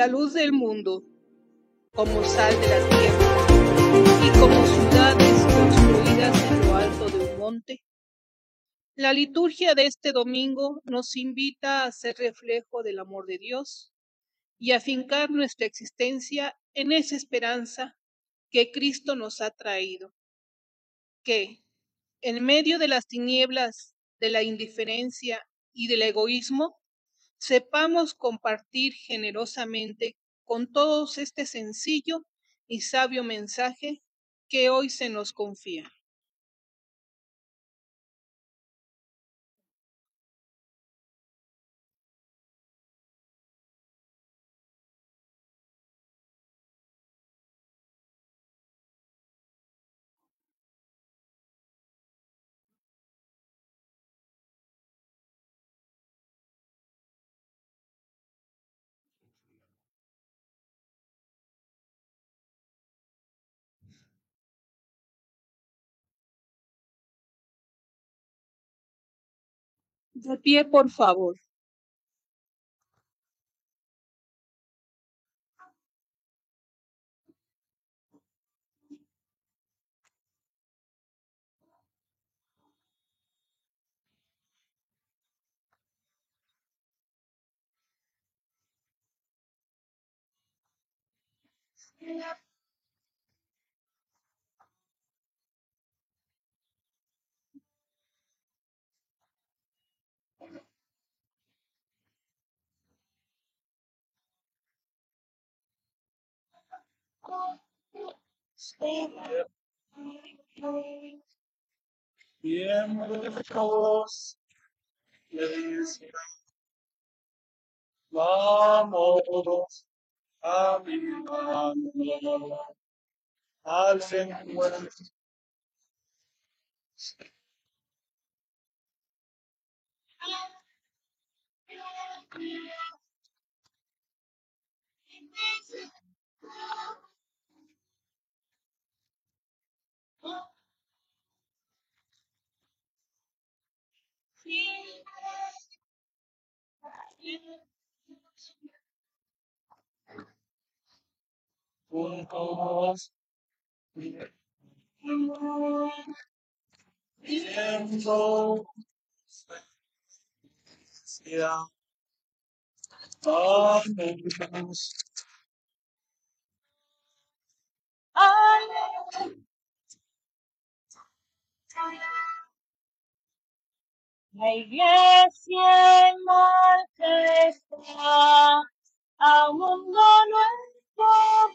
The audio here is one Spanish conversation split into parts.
la luz del mundo, como sal de la tierra y como ciudades construidas en lo alto de un monte. La liturgia de este domingo nos invita a ser reflejo del amor de Dios y a fincar nuestra existencia en esa esperanza que Cristo nos ha traído, que en medio de las tinieblas, de la indiferencia y del egoísmo, sepamos compartir generosamente con todos este sencillo y sabio mensaje que hoy se nos confía. De pie, por favor. Bienvenidos. Vamos a al encuentro. Juntos. Tiempo. Felicidad. Vamos. La iglesia en marcha está, a un mundo nuevo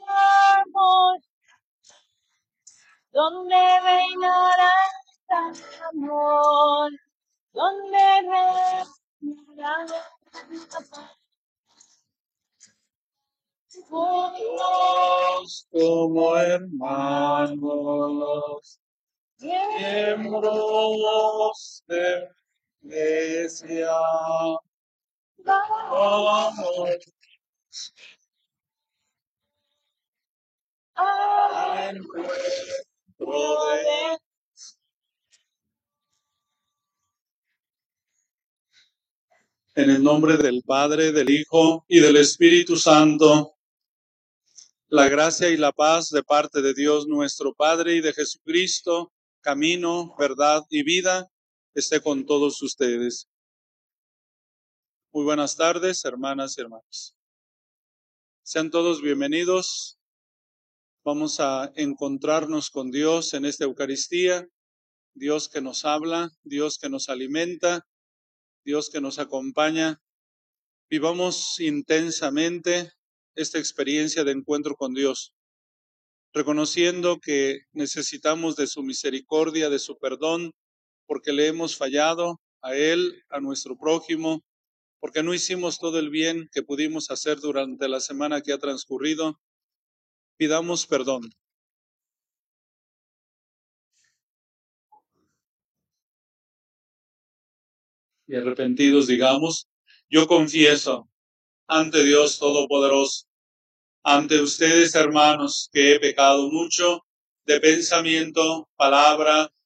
vamos, donde reinará el amor, donde reinará paz. Juntos como hermanos, miembros de iglesia. Vamos En el nombre del Padre, del Hijo y del Espíritu Santo, la gracia y la paz de parte de Dios nuestro Padre y de Jesucristo, camino, verdad y vida, esté con todos ustedes. Muy buenas tardes, hermanas y hermanos. Sean todos bienvenidos. Vamos a encontrarnos con Dios en esta Eucaristía, Dios que nos habla, Dios que nos alimenta, Dios que nos acompaña. Vivamos intensamente esta experiencia de encuentro con Dios, reconociendo que necesitamos de su misericordia, de su perdón, porque le hemos fallado a Él, a nuestro prójimo, porque no hicimos todo el bien que pudimos hacer durante la semana que ha transcurrido. Pidamos perdón. Y arrepentidos digamos, yo confieso ante Dios Todopoderoso, ante ustedes hermanos, que he pecado mucho de pensamiento, palabra,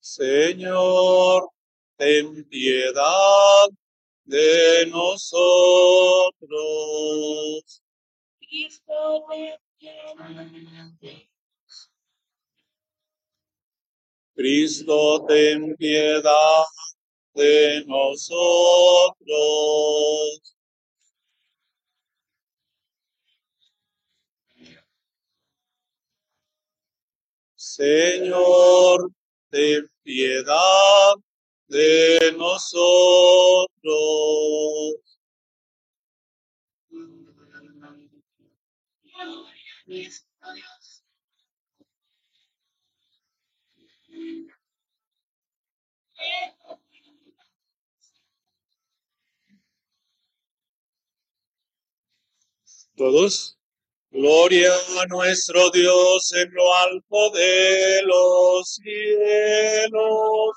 Señor, ten piedad. De nosotros. Cristo, ten piedad de nosotros. Señor, ten piedad de nosotros. Todos. Gloria a nuestro Dios en lo alto de los cielos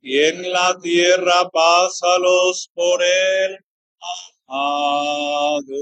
y en la tierra pásalos por él amado.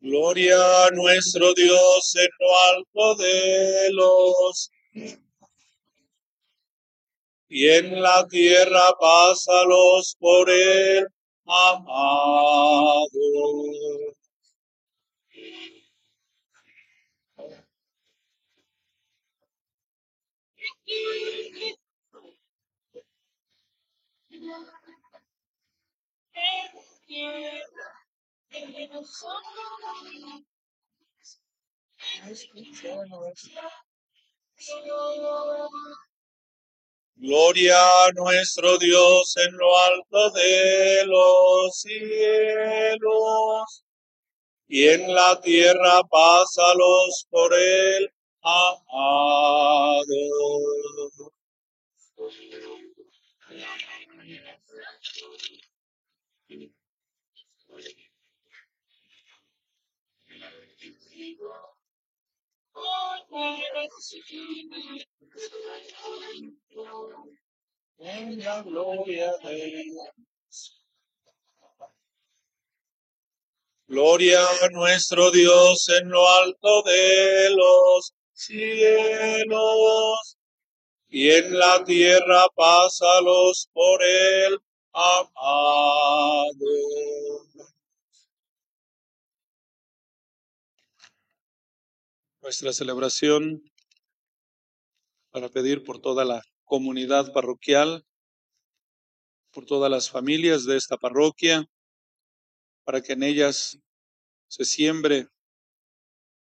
Gloria a nuestro Dios en lo alto de los y en la tierra pásalos por él amado. Gloria a nuestro Dios en lo alto de los cielos y en la tierra pásalos por él amado. En gloria Gloria a nuestro Dios en lo alto de los cielos y en la tierra pásalos por él amado. Nuestra celebración para pedir por toda la comunidad parroquial, por todas las familias de esta parroquia, para que en ellas se siembre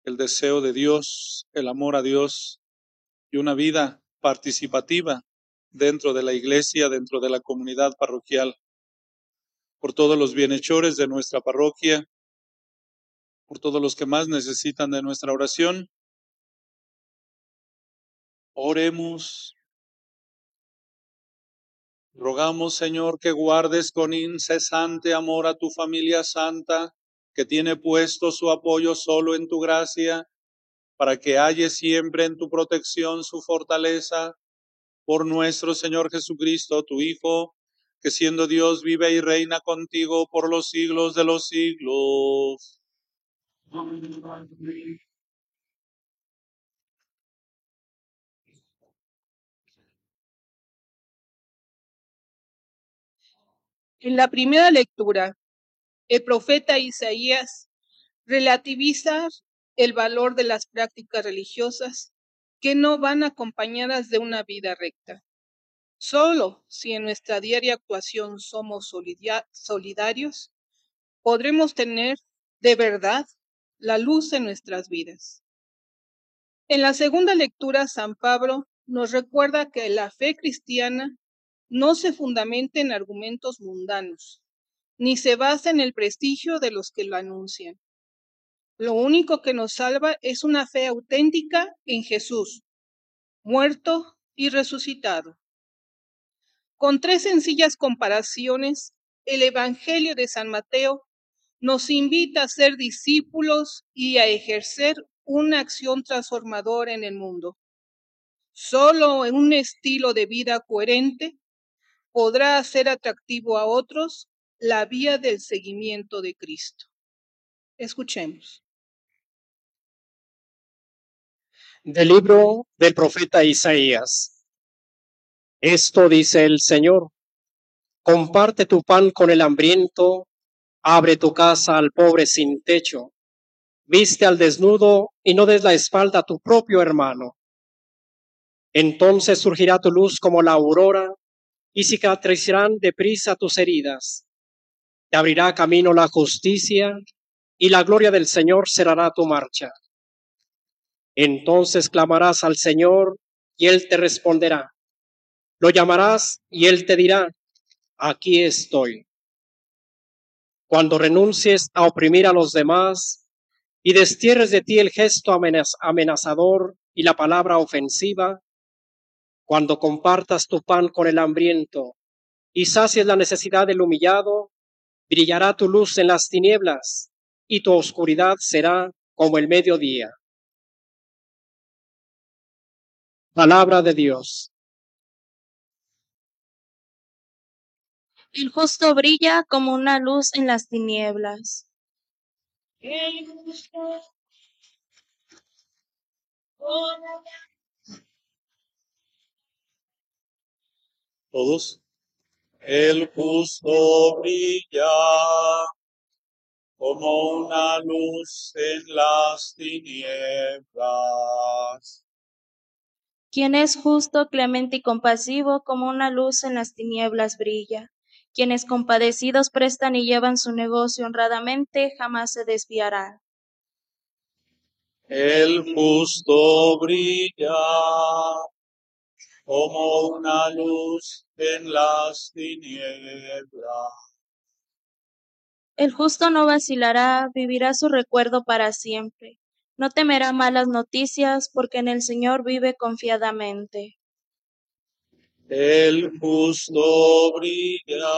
el deseo de Dios, el amor a Dios y una vida participativa dentro de la iglesia, dentro de la comunidad parroquial, por todos los bienhechores de nuestra parroquia, por todos los que más necesitan de nuestra oración. Oremos. Rogamos, Señor, que guardes con incesante amor a tu familia santa, que tiene puesto su apoyo solo en tu gracia, para que halle siempre en tu protección su fortaleza, por nuestro Señor Jesucristo, tu Hijo, que siendo Dios vive y reina contigo por los siglos de los siglos. En la primera lectura, el profeta Isaías relativiza el valor de las prácticas religiosas que no van acompañadas de una vida recta. Solo si en nuestra diaria actuación somos solidarios, podremos tener de verdad, la luz en nuestras vidas. En la segunda lectura, San Pablo nos recuerda que la fe cristiana no se fundamenta en argumentos mundanos, ni se basa en el prestigio de los que lo anuncian. Lo único que nos salva es una fe auténtica en Jesús, muerto y resucitado. Con tres sencillas comparaciones, el Evangelio de San Mateo nos invita a ser discípulos y a ejercer una acción transformadora en el mundo. Solo en un estilo de vida coherente podrá hacer atractivo a otros la vía del seguimiento de Cristo. Escuchemos. Del libro del profeta Isaías. Esto dice el Señor. Comparte tu pan con el hambriento, abre tu casa al pobre sin techo, viste al desnudo y no des la espalda a tu propio hermano. Entonces surgirá tu luz como la aurora y cicatrizarán deprisa tus heridas. Te abrirá camino la justicia y la gloria del Señor cerrará tu marcha. Entonces clamarás al Señor y Él te responderá. Lo llamarás y Él te dirá, aquí estoy. Cuando renuncies a oprimir a los demás y destierres de ti el gesto amenazador y la palabra ofensiva, cuando compartas tu pan con el hambriento y sacies la necesidad del humillado, brillará tu luz en las tinieblas y tu oscuridad será como el mediodía. Palabra de Dios. El justo brilla como una luz en las tinieblas. El justo Todos. El justo brilla como una luz en las tinieblas. Quien es justo, clemente y compasivo, como una luz en las tinieblas brilla. Quienes compadecidos prestan y llevan su negocio honradamente, jamás se desviarán. El justo brilla como una luz en las tinieblas. El justo no vacilará, vivirá su recuerdo para siempre. No temerá malas noticias, porque en el Señor vive confiadamente. El justo brilla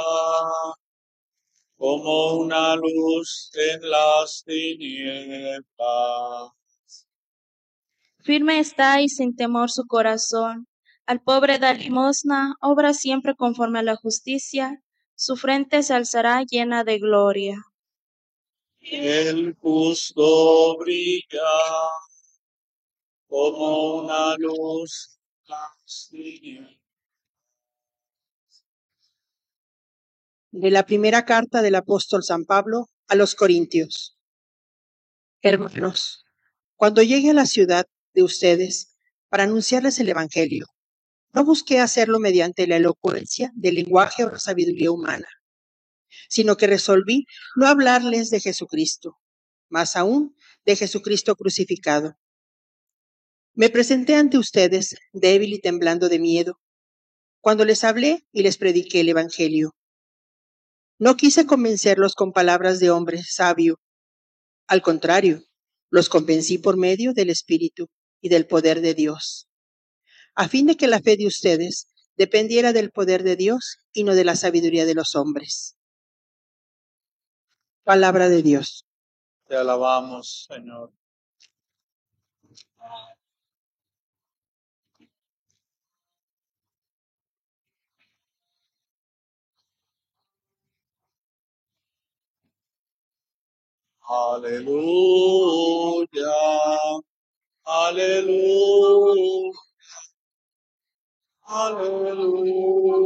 como una luz en las tinieblas. Firme está y sin temor su corazón. Al pobre da limosna, obra siempre conforme a la justicia, su frente se alzará llena de gloria. El justo brilla como una luz de la primera carta del apóstol San Pablo a los Corintios. Hermanos, cuando llegue a la ciudad de ustedes para anunciarles el Evangelio, no busqué hacerlo mediante la elocuencia del lenguaje o la sabiduría humana, sino que resolví no hablarles de Jesucristo, más aún de Jesucristo crucificado. Me presenté ante ustedes débil y temblando de miedo, cuando les hablé y les prediqué el Evangelio. No quise convencerlos con palabras de hombre sabio. Al contrario, los convencí por medio del Espíritu y del poder de Dios, a fin de que la fe de ustedes dependiera del poder de Dios y no de la sabiduría de los hombres. Palabra de Dios. Te alabamos, Señor. Aleluya. Aleluya. Aleluya.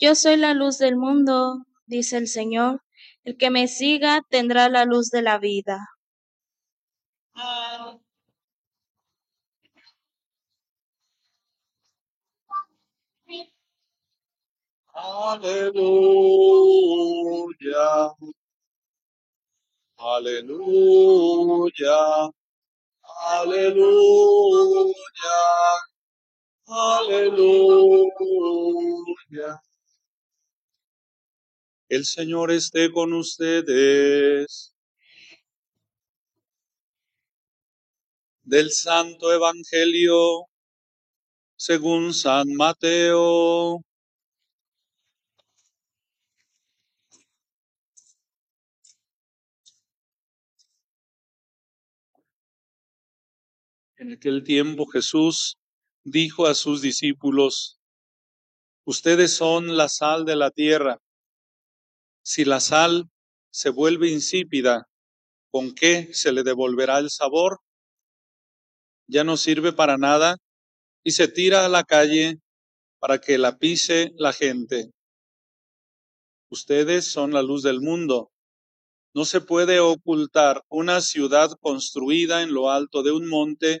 Yo soy la luz del mundo, dice el Señor. El que me siga tendrá la luz de la vida. Aleluya. Aleluya. Aleluya. Aleluya. El Señor esté con ustedes. Del Santo Evangelio según San Mateo. En aquel tiempo Jesús dijo a sus discípulos, Ustedes son la sal de la tierra. Si la sal se vuelve insípida, ¿con qué se le devolverá el sabor? Ya no sirve para nada y se tira a la calle para que la pise la gente. Ustedes son la luz del mundo. No se puede ocultar una ciudad construida en lo alto de un monte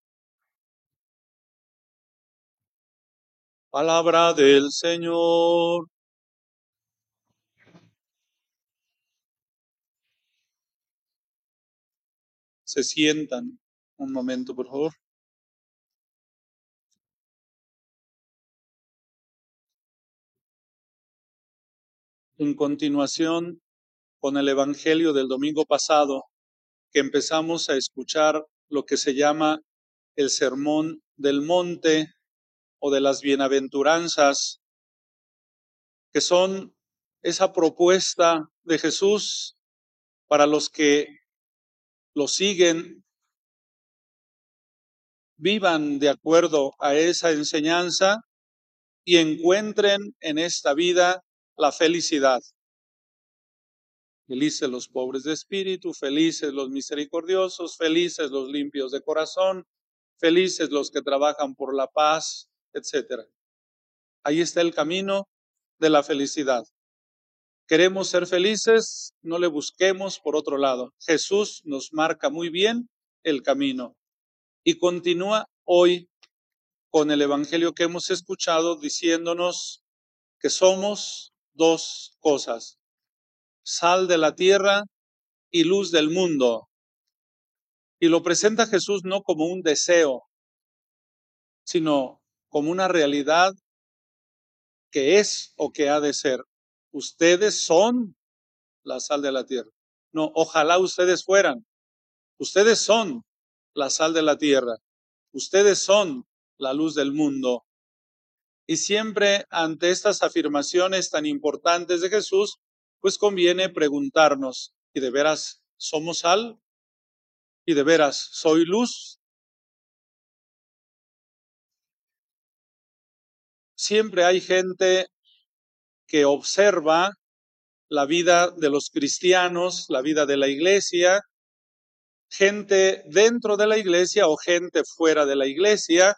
Palabra del Señor. Se sientan un momento, por favor. En continuación, con el Evangelio del domingo pasado, que empezamos a escuchar lo que se llama el Sermón del Monte o de las Bienaventuranzas, que son esa propuesta de Jesús para los que lo siguen, vivan de acuerdo a esa enseñanza y encuentren en esta vida la felicidad. Felices los pobres de espíritu, felices los misericordiosos, felices los limpios de corazón, felices los que trabajan por la paz, etc. Ahí está el camino de la felicidad. Queremos ser felices, no le busquemos por otro lado. Jesús nos marca muy bien el camino y continúa hoy con el Evangelio que hemos escuchado diciéndonos que somos dos cosas, sal de la tierra y luz del mundo. Y lo presenta Jesús no como un deseo, sino como una realidad que es o que ha de ser ustedes son la sal de la tierra. No, ojalá ustedes fueran. Ustedes son la sal de la tierra. Ustedes son la luz del mundo. Y siempre ante estas afirmaciones tan importantes de Jesús, pues conviene preguntarnos, ¿y de veras somos sal? ¿Y de veras soy luz? Siempre hay gente que observa la vida de los cristianos, la vida de la iglesia, gente dentro de la iglesia o gente fuera de la iglesia,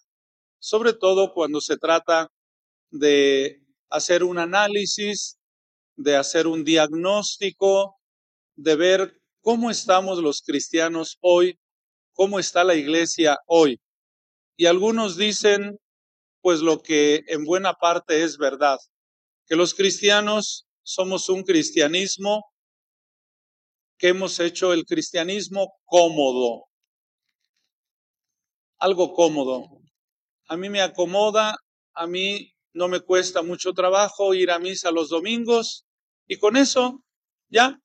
sobre todo cuando se trata de hacer un análisis, de hacer un diagnóstico, de ver cómo estamos los cristianos hoy, cómo está la iglesia hoy. Y algunos dicen, pues lo que en buena parte es verdad que los cristianos somos un cristianismo que hemos hecho el cristianismo cómodo, algo cómodo. A mí me acomoda, a mí no me cuesta mucho trabajo ir a misa los domingos y con eso ya,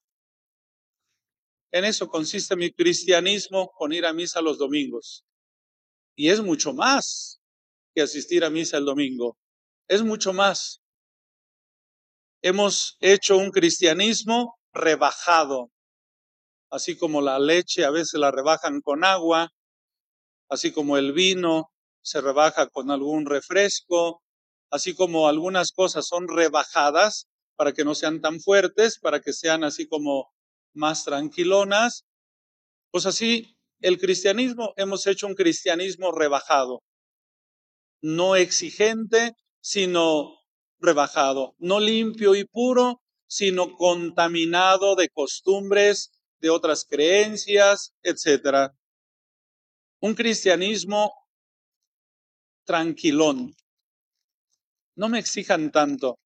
en eso consiste mi cristianismo con ir a misa los domingos. Y es mucho más asistir a misa el domingo, es mucho más. Hemos hecho un cristianismo rebajado, así como la leche a veces la rebajan con agua, así como el vino se rebaja con algún refresco, así como algunas cosas son rebajadas para que no sean tan fuertes, para que sean así como más tranquilonas, pues así el cristianismo, hemos hecho un cristianismo rebajado, no exigente, sino rebajado, no limpio y puro, sino contaminado de costumbres, de otras creencias, etcétera. Un cristianismo tranquilón. No me exijan tanto.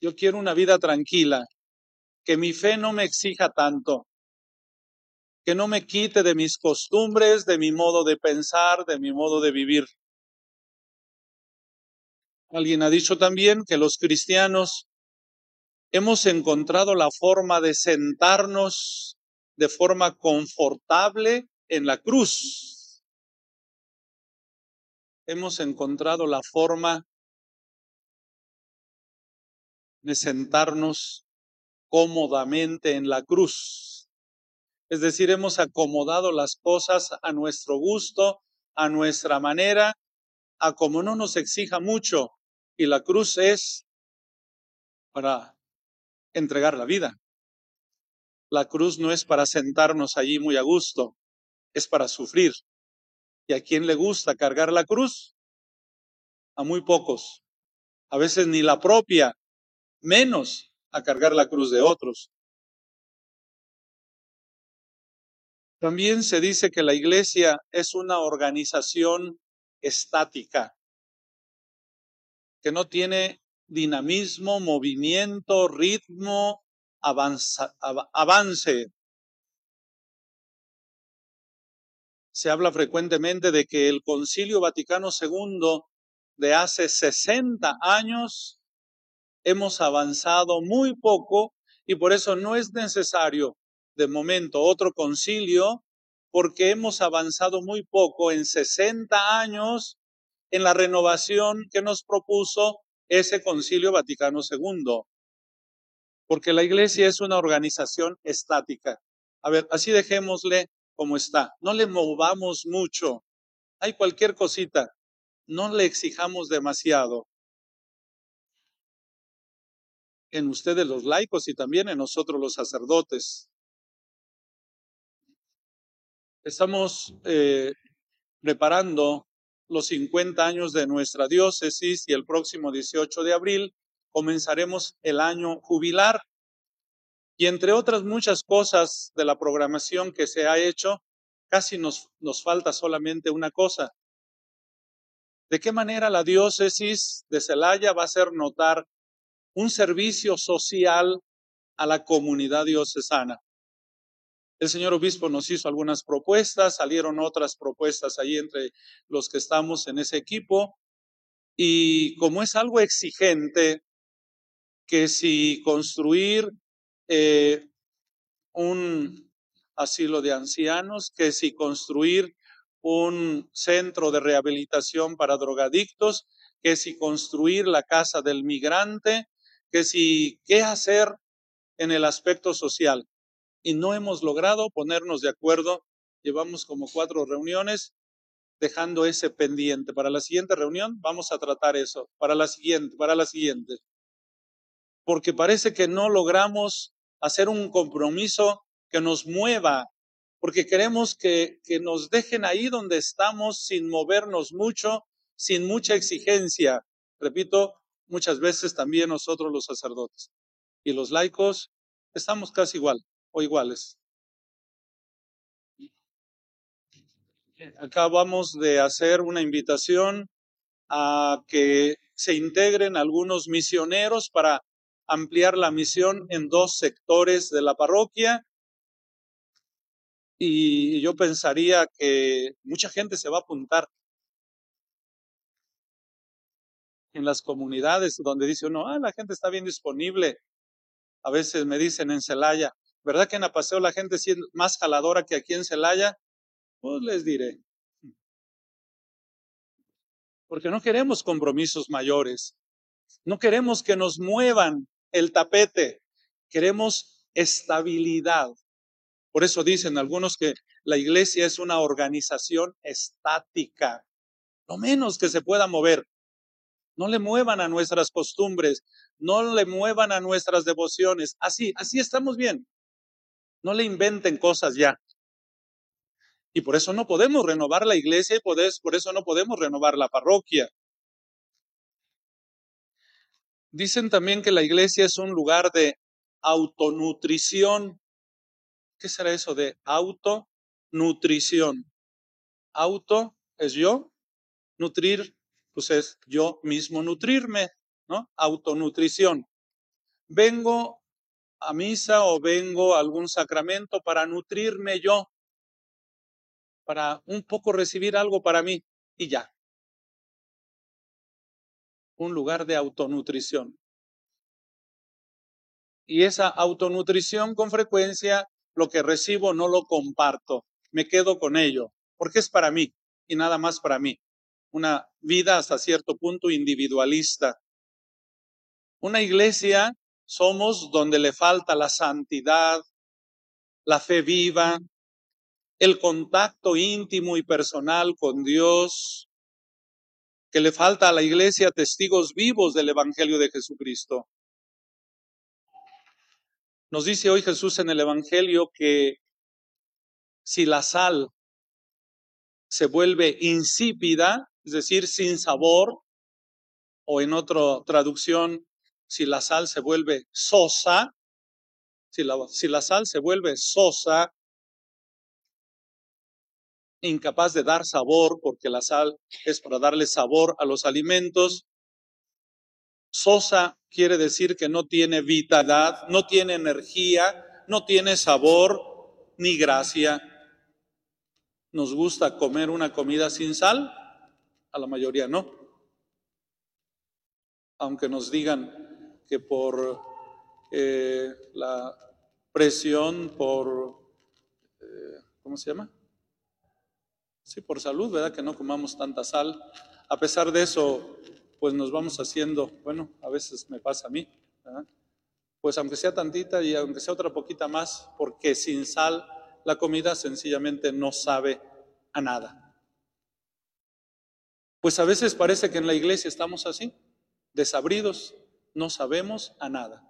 Yo quiero una vida tranquila, que mi fe no me exija tanto, que no me quite de mis costumbres, de mi modo de pensar, de mi modo de vivir. Alguien ha dicho también que los cristianos hemos encontrado la forma de sentarnos de forma confortable en la cruz. Hemos encontrado la forma de sentarnos cómodamente en la cruz. Es decir, hemos acomodado las cosas a nuestro gusto, a nuestra manera, a como no nos exija mucho. Y la cruz es para entregar la vida. La cruz no es para sentarnos allí muy a gusto, es para sufrir. ¿Y a quién le gusta cargar la cruz? A muy pocos. A veces ni la propia, menos a cargar la cruz de otros. También se dice que la iglesia es una organización estática, que no tiene dinamismo, movimiento, ritmo, avance. Se habla frecuentemente de que el Concilio Vaticano II de hace 60 años hemos avanzado muy poco y por eso no es necesario de momento otro concilio porque hemos avanzado muy poco en 60 años en la renovación que nos propuso ese concilio Vaticano II. Porque la iglesia es una organización estática. A ver, así dejémosle como está. No le movamos mucho. Hay cualquier cosita. No le exijamos demasiado. En ustedes los laicos y también en nosotros los sacerdotes. Estamos eh, preparando los 50 años de nuestra diócesis y el próximo 18 de abril comenzaremos el año jubilar. Y entre otras muchas cosas de la programación que se ha hecho, casi nos, nos falta solamente una cosa. ¿De qué manera la diócesis de Celaya va a hacer notar un servicio social a la comunidad diocesana? El señor obispo nos hizo algunas propuestas, salieron otras propuestas ahí entre los que estamos en ese equipo. Y como es algo exigente, que si construir eh, un asilo de ancianos, que si construir un centro de rehabilitación para drogadictos, que si construir la casa del migrante, que si qué hacer en el aspecto social y no hemos logrado ponernos de acuerdo. Llevamos como cuatro reuniones dejando ese pendiente. Para la siguiente reunión vamos a tratar eso. Para la siguiente, para la siguiente. Porque parece que no logramos hacer un compromiso que nos mueva, porque queremos que, que nos dejen ahí donde estamos sin movernos mucho, sin mucha exigencia. Repito, muchas veces también nosotros los sacerdotes y los laicos estamos casi igual o iguales. Acabamos de hacer una invitación a que se integren algunos misioneros para ampliar la misión en dos sectores de la parroquia. Y yo pensaría que mucha gente se va a apuntar en las comunidades donde dice uno, ah, la gente está bien disponible. A veces me dicen en Celaya, ¿Verdad que en Apaseo la gente es más jaladora que aquí en Celaya? Pues les diré. Porque no queremos compromisos mayores. No queremos que nos muevan el tapete. Queremos estabilidad. Por eso dicen algunos que la iglesia es una organización estática. Lo menos que se pueda mover. No le muevan a nuestras costumbres, no le muevan a nuestras devociones. Así, así estamos bien. No le inventen cosas ya. Y por eso no podemos renovar la iglesia y por eso, no podemos renovar la parroquia. Dicen también que la iglesia es un lugar de autonutrición. ¿Qué será eso de autonutrición? Auto es yo, nutrir, pues es yo mismo nutrirme, ¿no? Autonutrición. Vengo a misa o vengo a algún sacramento para nutrirme yo, para un poco recibir algo para mí y ya. Un lugar de autonutrición. Y esa autonutrición con frecuencia, lo que recibo no lo comparto, me quedo con ello, porque es para mí y nada más para mí. Una vida hasta cierto punto individualista. Una iglesia somos donde le falta la santidad, la fe viva, el contacto íntimo y personal con Dios, que le falta a la iglesia testigos vivos del Evangelio de Jesucristo. Nos dice hoy Jesús en el Evangelio que si la sal se vuelve insípida, es decir, sin sabor, o en otra traducción, si la sal se vuelve sosa, si la, sal se vuelve sosa, incapaz de dar sabor, porque la sal es para darle sabor a los alimentos. Sosa quiere decir que no tiene vitalidad, no tiene energía, no tiene sabor ni gracia. ¿Nos gusta comer una comida sin sal? A la mayoría no. Aunque nos digan que por eh, la presión, por, eh, ¿cómo se llama? Sí, por salud, ¿verdad? Que no comamos tanta sal. A pesar de eso, pues nos vamos haciendo, bueno, a veces me pasa a mí, ¿verdad? Pues aunque sea tantita y aunque sea otra poquita más, porque sin sal la comida sencillamente no sabe a nada. Pues a veces parece que en la iglesia estamos así, desabridos, no sabemos a nada.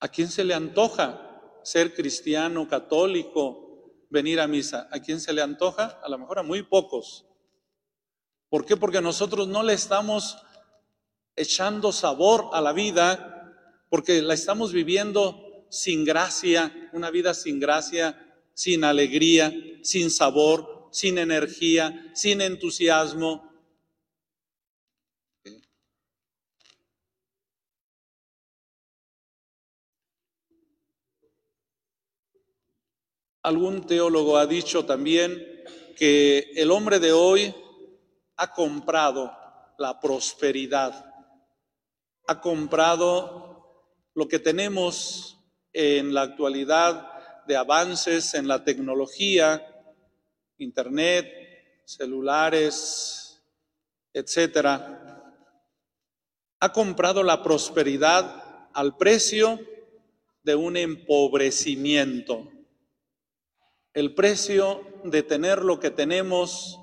¿A quién se le antoja ser cristiano, católico, venir a misa. ¿A quién se le antoja? A lo mejor a muy pocos. ¿Por qué? Porque nosotros no le estamos echando sabor a la vida, porque la estamos viviendo sin gracia, una vida sin gracia, sin alegría, sin sabor, sin energía, sin entusiasmo. Algún teólogo ha dicho también que el hombre de hoy ha comprado la prosperidad, ha comprado lo que tenemos en la actualidad de avances en la tecnología, internet, celulares, etcétera. Ha comprado la prosperidad al precio de un empobrecimiento. El precio de tener lo que tenemos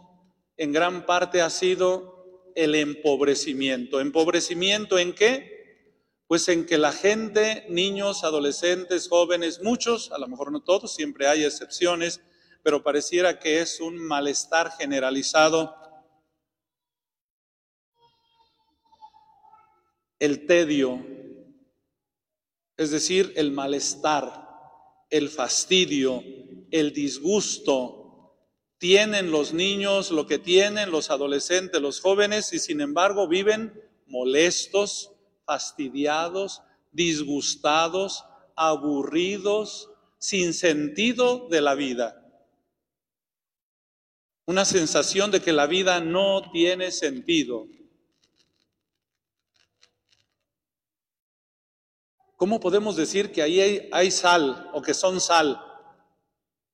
en gran parte ha sido el empobrecimiento. ¿Empobrecimiento en qué? Pues en que la gente, niños, adolescentes, jóvenes, muchos, a lo mejor no todos, siempre hay excepciones, pero pareciera que es un malestar generalizado. El tedio, es decir, el malestar, el fastidio, el disgusto. Tienen los niños lo que tienen los adolescentes, los jóvenes, y sin embargo viven molestos, fastidiados, disgustados, aburridos, sin sentido de la vida. Una sensación de que la vida no tiene sentido. ¿Cómo podemos decir que ahí hay, hay, sal o que son sal?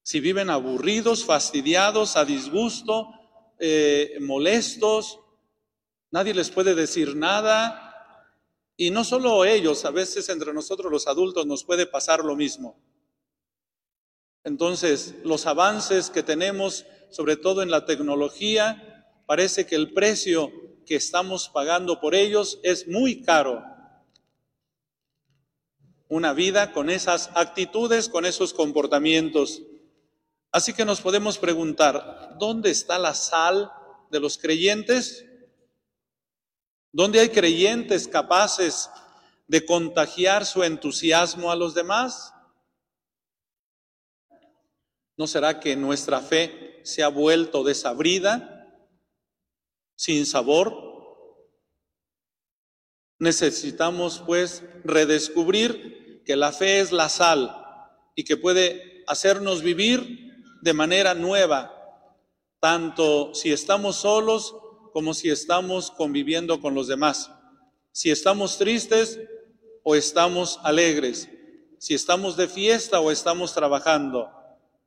Si viven aburridos, fastidiados, a disgusto, eh, molestos, nadie les puede decir nada. Y no solo ellos, a veces entre nosotros los adultos nos puede pasar lo mismo. Entonces, los avances que tenemos, sobre todo en la tecnología, parece que el precio que estamos pagando por ellos es muy caro. Una vida con esas actitudes, con esos comportamientos. Así que nos podemos preguntar, ¿dónde está la sal de los creyentes? ¿Dónde hay creyentes capaces de contagiar su entusiasmo a los demás? ¿No será que nuestra fe se ha vuelto desabrida, sin sabor? Necesitamos pues redescubrir que la fe es la sal y que puede hacernos vivir de manera nueva, tanto si estamos solos como si estamos conviviendo con los demás, si estamos tristes o estamos alegres, si estamos de fiesta o estamos trabajando.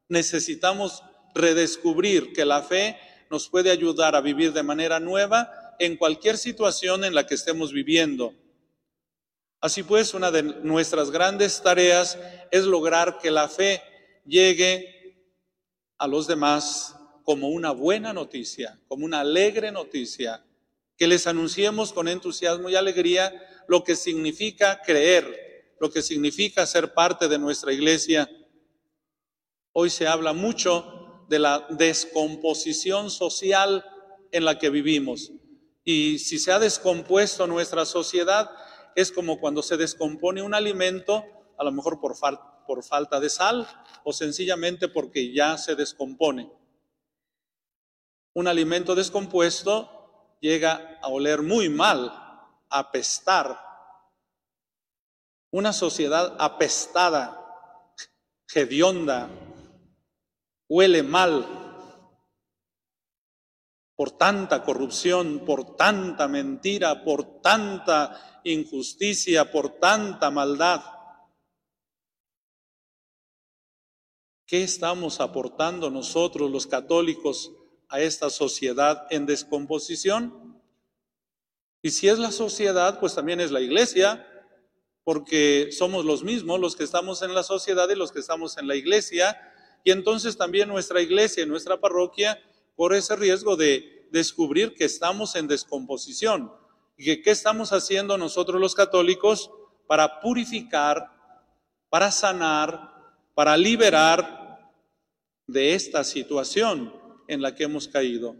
Necesitamos redescubrir que la fe nos puede ayudar a vivir de manera nueva en cualquier situación en la que estemos viviendo. Así pues, una de nuestras grandes tareas es lograr que la fe llegue a los demás como una buena noticia, como una alegre noticia, que les anunciemos con entusiasmo y alegría lo que significa creer, lo que significa ser parte de nuestra iglesia. Hoy se habla mucho de la descomposición social en la que vivimos. Y si se ha descompuesto nuestra sociedad, es como cuando se descompone un alimento, a lo mejor por, falta de sal o sencillamente porque ya se descompone. Un alimento descompuesto llega a oler muy mal, a apestar. Una sociedad apestada, hedionda, huele mal por tanta corrupción, por tanta mentira, por tanta injusticia, por tanta maldad. ¿Qué estamos aportando nosotros los católicos a esta sociedad en descomposición? Y si es la sociedad, pues también es la iglesia, porque somos los mismos los que estamos en la sociedad y los que estamos en la iglesia, y entonces también nuestra iglesia y nuestra parroquia por ese riesgo de descubrir que estamos en descomposición. Y que qué estamos haciendo nosotros los católicos para purificar, para sanar, para liberar de esta situación en la que hemos caído.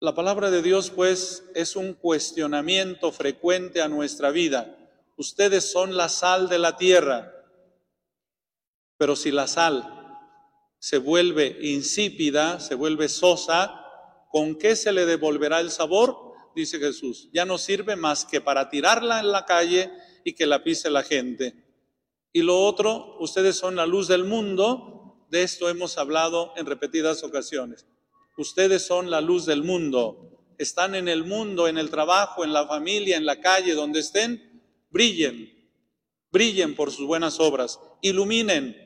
La palabra de Dios, pues, es un cuestionamiento frecuente a nuestra vida. Ustedes son la sal de la tierra, pero si la sal se vuelve insípida, se vuelve sosa, ¿con qué se le devolverá el sabor? Dice Jesús, ya no sirve más que para tirarla en la calle y que la pise la gente. Y lo otro, ustedes son la luz del mundo, de esto hemos hablado en repetidas ocasiones. Ustedes son la luz del mundo, están en el mundo, en el trabajo, en la familia, en la calle, donde estén, brillen, brillen por sus buenas obras, iluminen,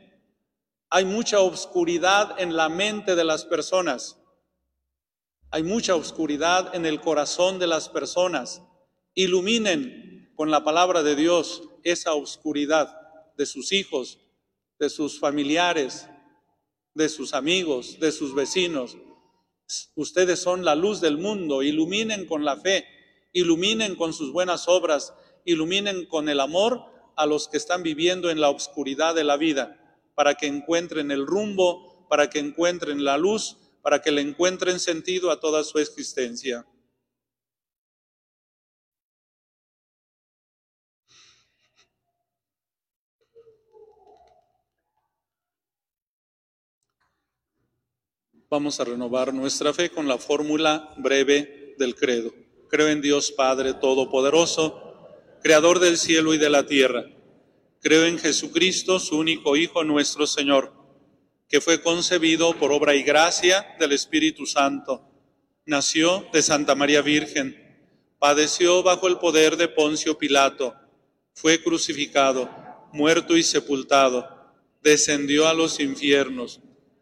hay mucha oscuridad en la mente de las personas. Hay mucha oscuridad en el corazón de las personas. Iluminen con la palabra de Dios esa oscuridad de sus hijos, de sus familiares, de sus amigos, de sus vecinos. Ustedes son la luz del mundo. Iluminen con la fe, iluminen con sus buenas obras, iluminen con el amor a los que están viviendo en la oscuridad de la vida para que encuentren el rumbo, para que encuentren la luz, para que le encuentren sentido a toda su existencia. Vamos a renovar nuestra fe con la fórmula breve del credo. Creo en Dios Padre Todopoderoso, Creador del cielo y de la tierra Creo en Jesucristo, su único Hijo, nuestro Señor, que fue concebido por obra y gracia del Espíritu Santo. Nació de Santa María Virgen, padeció bajo el poder de Poncio Pilato, fue crucificado, muerto y sepultado, descendió a los infiernos.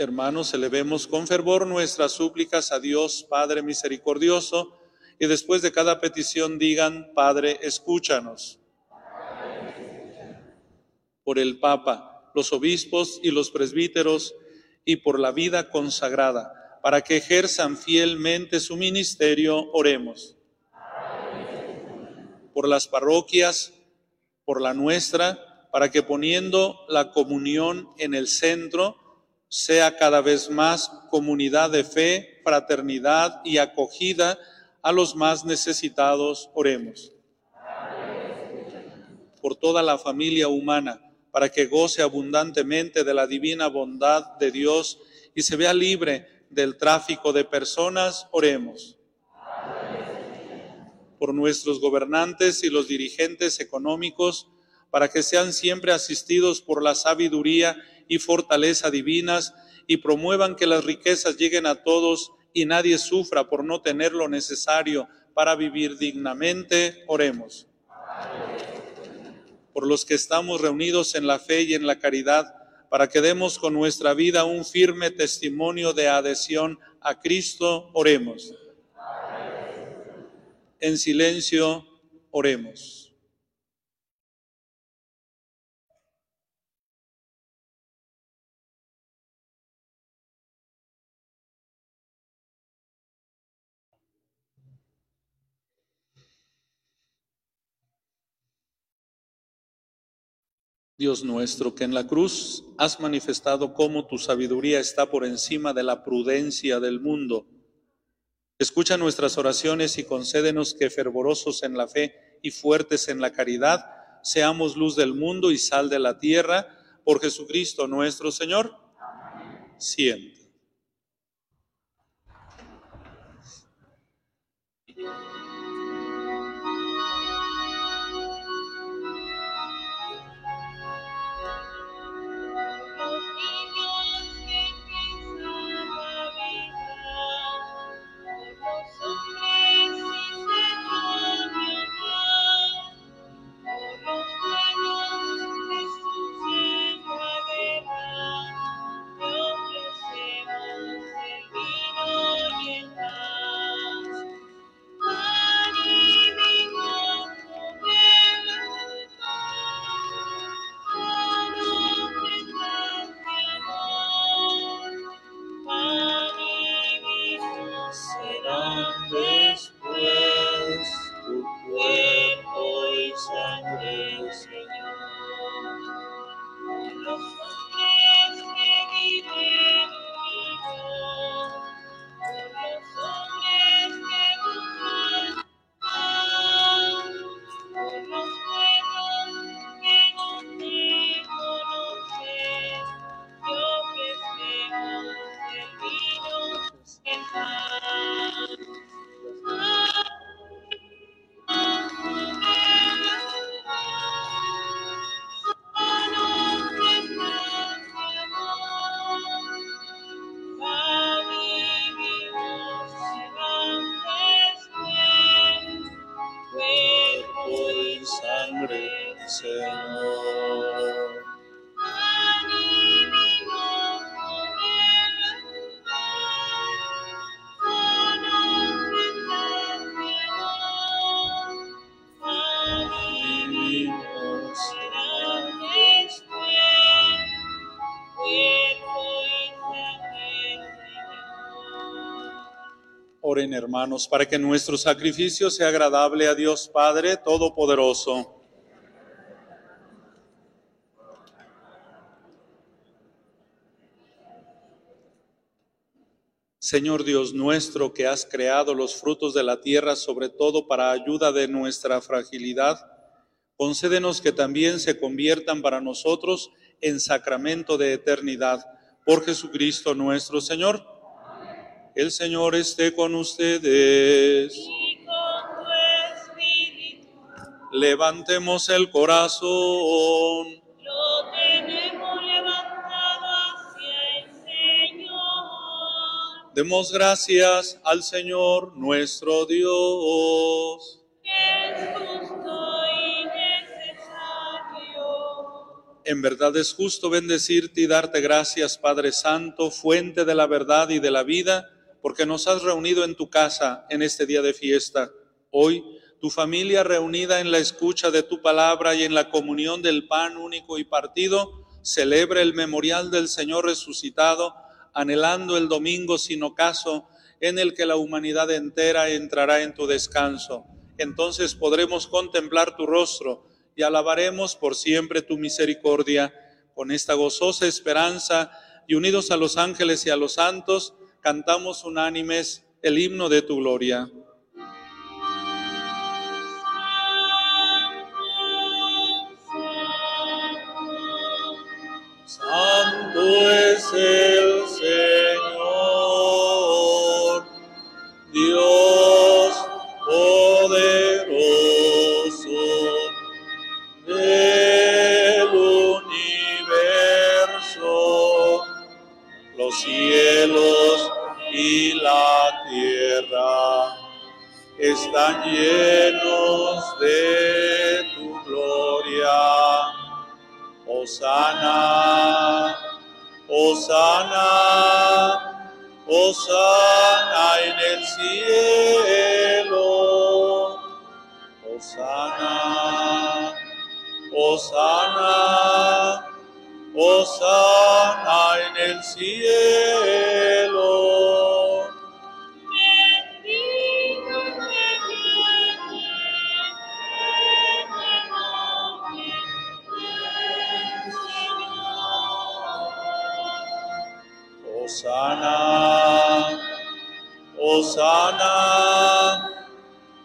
Hermanos, elevemos con fervor nuestras súplicas a Dios Padre misericordioso y después de cada petición digan, Padre, escúchanos. Por el Papa, los obispos y los presbíteros y por la vida consagrada, para que ejerzan fielmente su ministerio, oremos. Por las parroquias, por la nuestra, para que poniendo la comunión en el centro, sea cada vez más comunidad de fe, fraternidad y acogida a los más necesitados, oremos. Por toda la familia humana, para que goce abundantemente de la divina bondad de Dios y se vea libre del tráfico de personas, oremos. Por nuestros gobernantes y los dirigentes económicos, para que sean siempre asistidos por la sabiduría y fortaleza divinas y promuevan que las riquezas lleguen a todos y nadie sufra por no tener lo necesario para vivir dignamente, oremos. Por los que estamos reunidos en la fe y en la caridad, para que demos con nuestra vida un firme testimonio de adhesión a Cristo, oremos. En silencio, oremos. Dios nuestro, que en la cruz has manifestado cómo tu sabiduría está por encima de la prudencia del mundo. Escucha nuestras oraciones y concédenos que fervorosos en la fe y fuertes en la caridad, seamos luz del mundo y sal de la tierra, por Jesucristo nuestro Señor. Siente. Hermanos, para que nuestro sacrificio sea agradable a Dios Padre Todopoderoso. Señor Dios nuestro, que has creado los frutos de la tierra, sobre todo para ayuda de nuestra fragilidad, concédenos que también se conviertan para nosotros en sacramento de eternidad. Por Jesucristo nuestro Señor. El Señor esté con ustedes. Y con tu espíritu Levantemos el corazón. lo tenemos levantado hacia el Señor, Demos gracias al Señor nuestro Dios. es justo y necesario. En verdad es justo bendecirte y darte gracias, Padre Santo, fuente de la verdad y de la vida, porque nos has reunido en tu casa en este día de fiesta. Hoy, tu familia reunida en la escucha de tu palabra y en la comunión del pan único y partido, celebra el memorial del Señor resucitado, anhelando el domingo sin ocaso, en el que la humanidad entera entrará en tu descanso. Entonces podremos contemplar tu rostro y alabaremos por siempre tu misericordia. Con esta gozosa esperanza y unidos a los ángeles y a los santos, cantamos unánimes el himno de tu gloria. Santo es están llenos de tu gloria. Osana, Osana, Osana en el cielo. Osana, Osana, Osana en el cielo.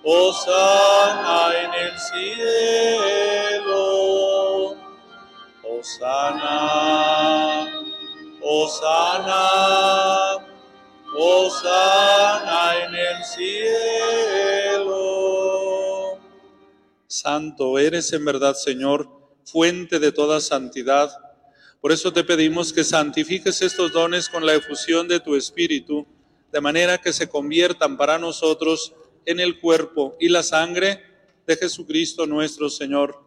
Osana en el cielo. Osana, Osana, Osana en el cielo. Santo eres en verdad, Señor, fuente de toda santidad. Por eso te pedimos que santifiques estos dones con la efusión de tu Espíritu, de manera que se conviertan para nosotros en el cuerpo y la sangre de Jesucristo nuestro Señor,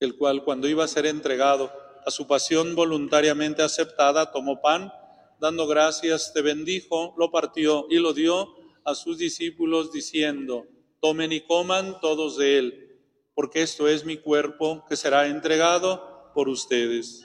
el cual cuando iba a ser entregado a su pasión voluntariamente aceptada, tomó pan, dando gracias, te bendijo, lo partió y lo dio a sus discípulos diciendo, tomen y coman todos de él, porque esto es mi cuerpo que será entregado por ustedes.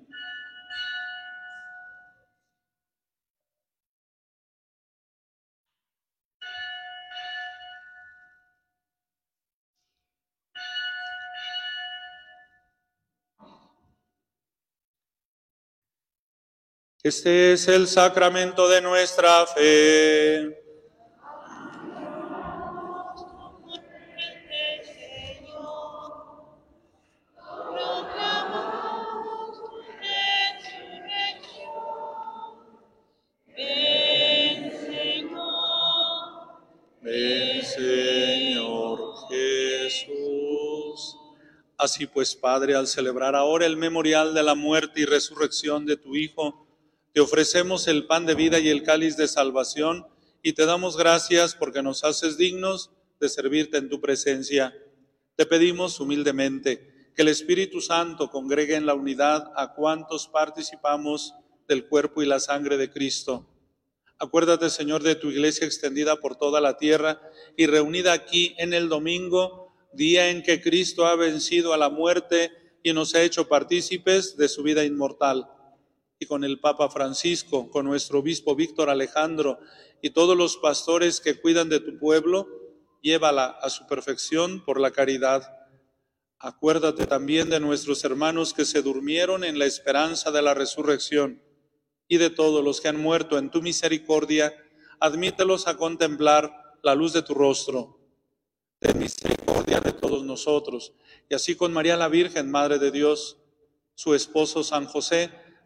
Este es el sacramento de nuestra fe. Ven, Señor Jesús. Así pues, Padre, al celebrar ahora el memorial de la muerte y resurrección de tu Hijo, te ofrecemos el pan de vida y el cáliz de salvación y te damos gracias porque nos haces dignos de servirte en tu presencia. Te pedimos humildemente que el Espíritu Santo congregue en la unidad a cuantos participamos del cuerpo y la sangre de Cristo. Acuérdate, Señor, de tu iglesia extendida por toda la tierra y reunida aquí en el domingo, día en que Cristo ha vencido a la muerte y nos ha hecho partícipes de su vida inmortal. Y con el Papa Francisco, con nuestro obispo Víctor Alejandro y todos los pastores que cuidan de tu pueblo, llévala a su perfección por la caridad. Acuérdate también de nuestros hermanos que se durmieron en la esperanza de la resurrección y de todos los que han muerto en tu misericordia, admítelos a contemplar la luz de tu rostro. Ten misericordia de todos nosotros, y así con María la Virgen, Madre de Dios, su esposo San José,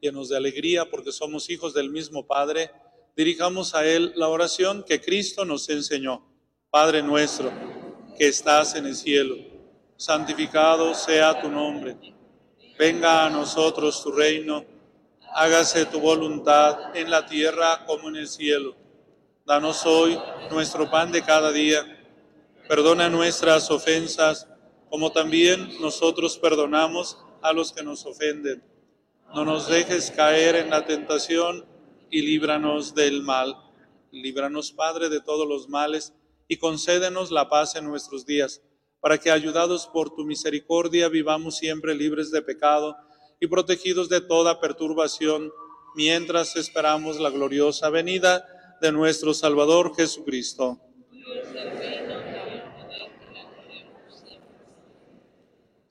Llenos de alegría porque somos hijos del mismo Padre, dirijamos a Él la oración que Cristo nos enseñó. Padre nuestro, que estás en el cielo, santificado sea tu nombre. Venga a nosotros tu reino, hágase tu voluntad en la tierra como en el cielo. Danos hoy nuestro pan de cada día Perdona nuestras ofensas, como también nosotros perdonamos a los que nos ofenden. No nos dejes caer en la tentación y líbranos del mal. Líbranos, Padre, de todos los males y concédenos la paz en nuestros días, para que, ayudados por tu misericordia, vivamos siempre libres de pecado y protegidos de toda perturbación, mientras esperamos la gloriosa venida de nuestro Salvador Jesucristo.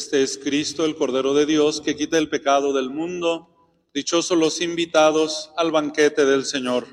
Este es Cristo, el Cordero de Dios, que quita el pecado del mundo. Dichosos los invitados al banquete del Señor.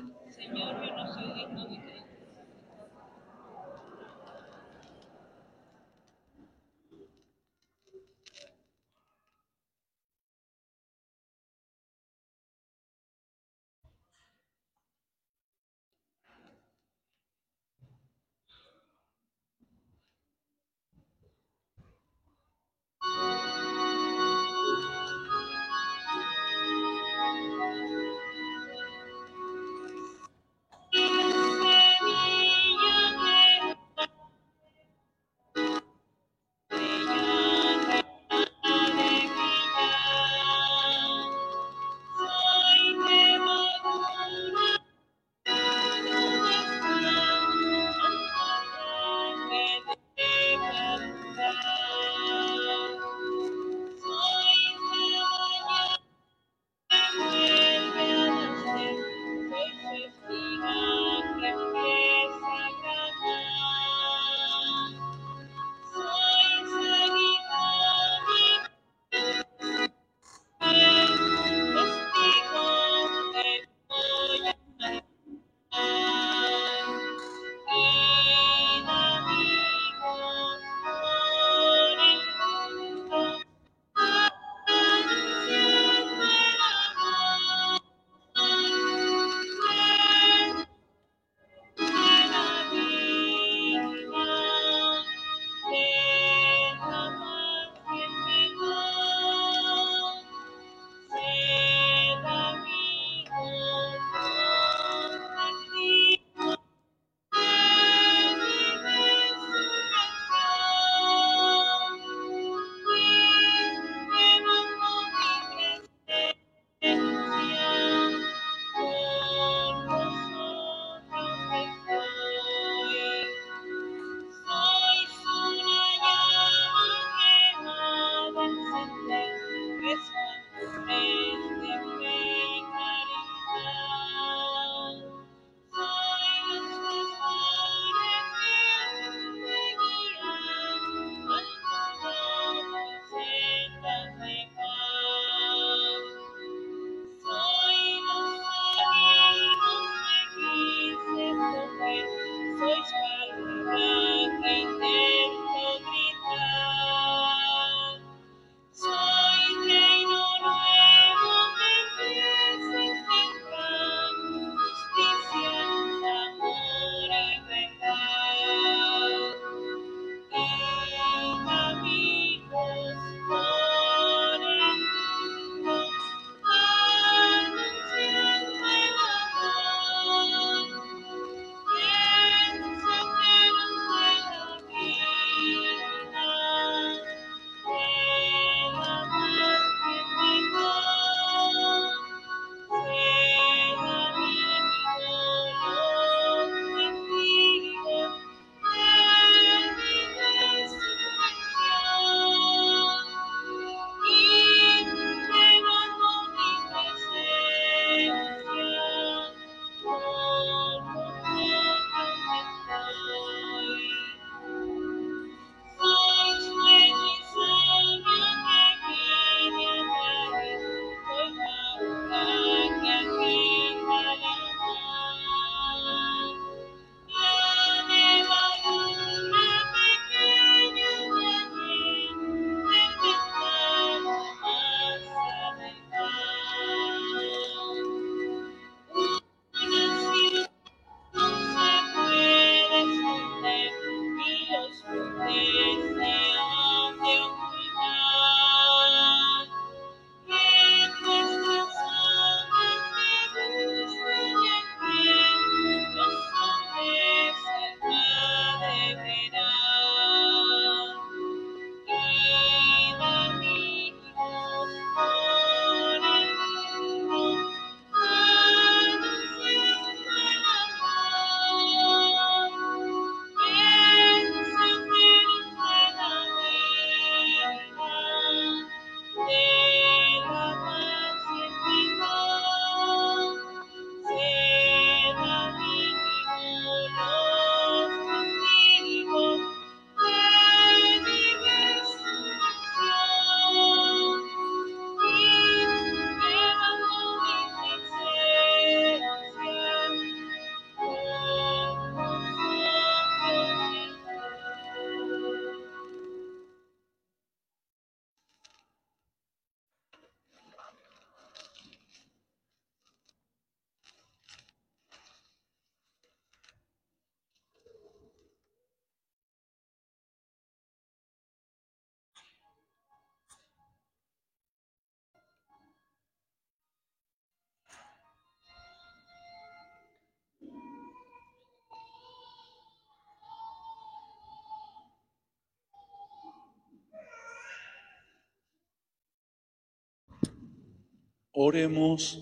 Oremos.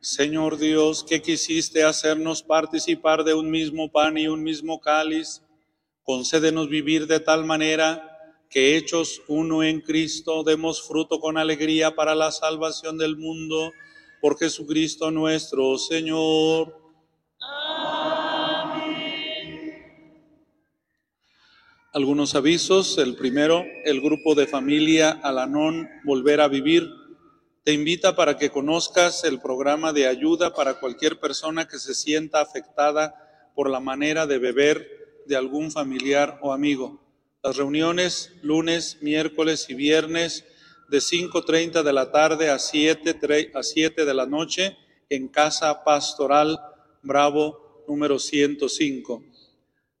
Señor Dios, que quisiste hacernos participar de un mismo pan y un mismo cáliz, concédenos vivir de tal manera que hechos uno en Cristo demos fruto con alegría para la salvación del mundo, por Jesucristo nuestro Señor. Algunos avisos. El primero, el grupo de familia Alanón Volver a Vivir te invita para que conozcas el programa de ayuda para cualquier persona que se sienta afectada por la manera de beber de algún familiar o amigo. Las reuniones lunes, miércoles y viernes de 5.30 de la tarde a 7, a 7 de la noche en Casa Pastoral Bravo número 105.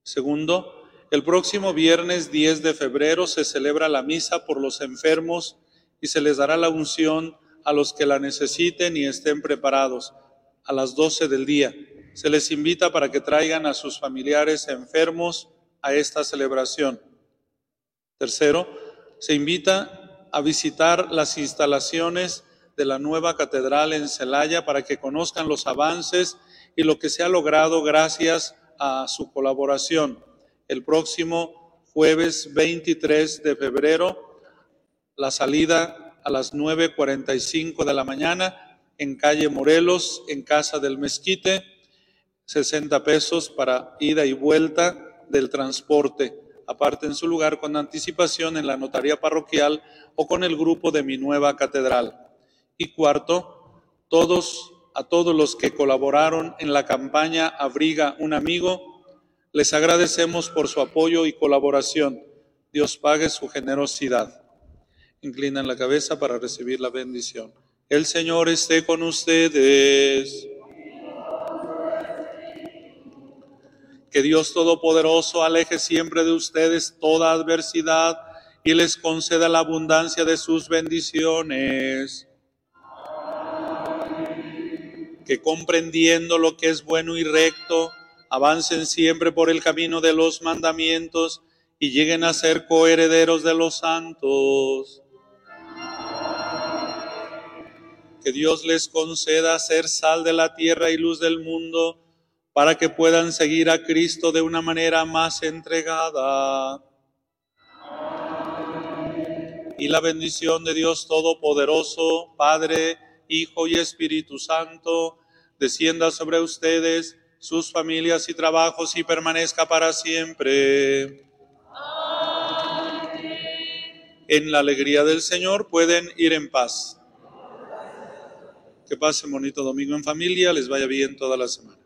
Segundo, el próximo viernes 10 de febrero se celebra la misa por los enfermos y se les dará la unción a los que la necesiten y estén preparados a las 12 del día. Se les invita para que traigan a sus familiares enfermos a esta celebración. Tercero, se invita a visitar las instalaciones de la nueva catedral en Celaya para que conozcan los avances y lo que se ha logrado gracias a su colaboración el próximo jueves 23 de febrero, la salida a las 9.45 de la mañana en calle Morelos, en Casa del Mezquite, 60 pesos para ida y vuelta del transporte. Aparte en su lugar con anticipación en la notaría parroquial o con el grupo de mi nueva catedral. Y cuarto, todos a todos los que colaboraron en la campaña Abriga un amigo, les agradecemos por su apoyo y colaboración. Dios pague su generosidad. Inclinan la cabeza para recibir la bendición. El Señor esté con ustedes. Que Dios Todopoderoso aleje siempre de ustedes toda adversidad y les conceda la abundancia de sus bendiciones. Que comprendiendo lo que es bueno y recto, avancen siempre por el camino de los mandamientos y lleguen a ser coherederos de los santos. Que Dios les conceda ser sal de la tierra y luz del mundo para que puedan seguir a Cristo de una manera más entregada. Y la bendición de Dios Todopoderoso, Padre, Hijo y Espíritu Santo, descienda sobre ustedes sus familias y trabajos y permanezca para siempre. En la alegría del Señor pueden ir en paz. Que pasen bonito domingo en familia, les vaya bien toda la semana.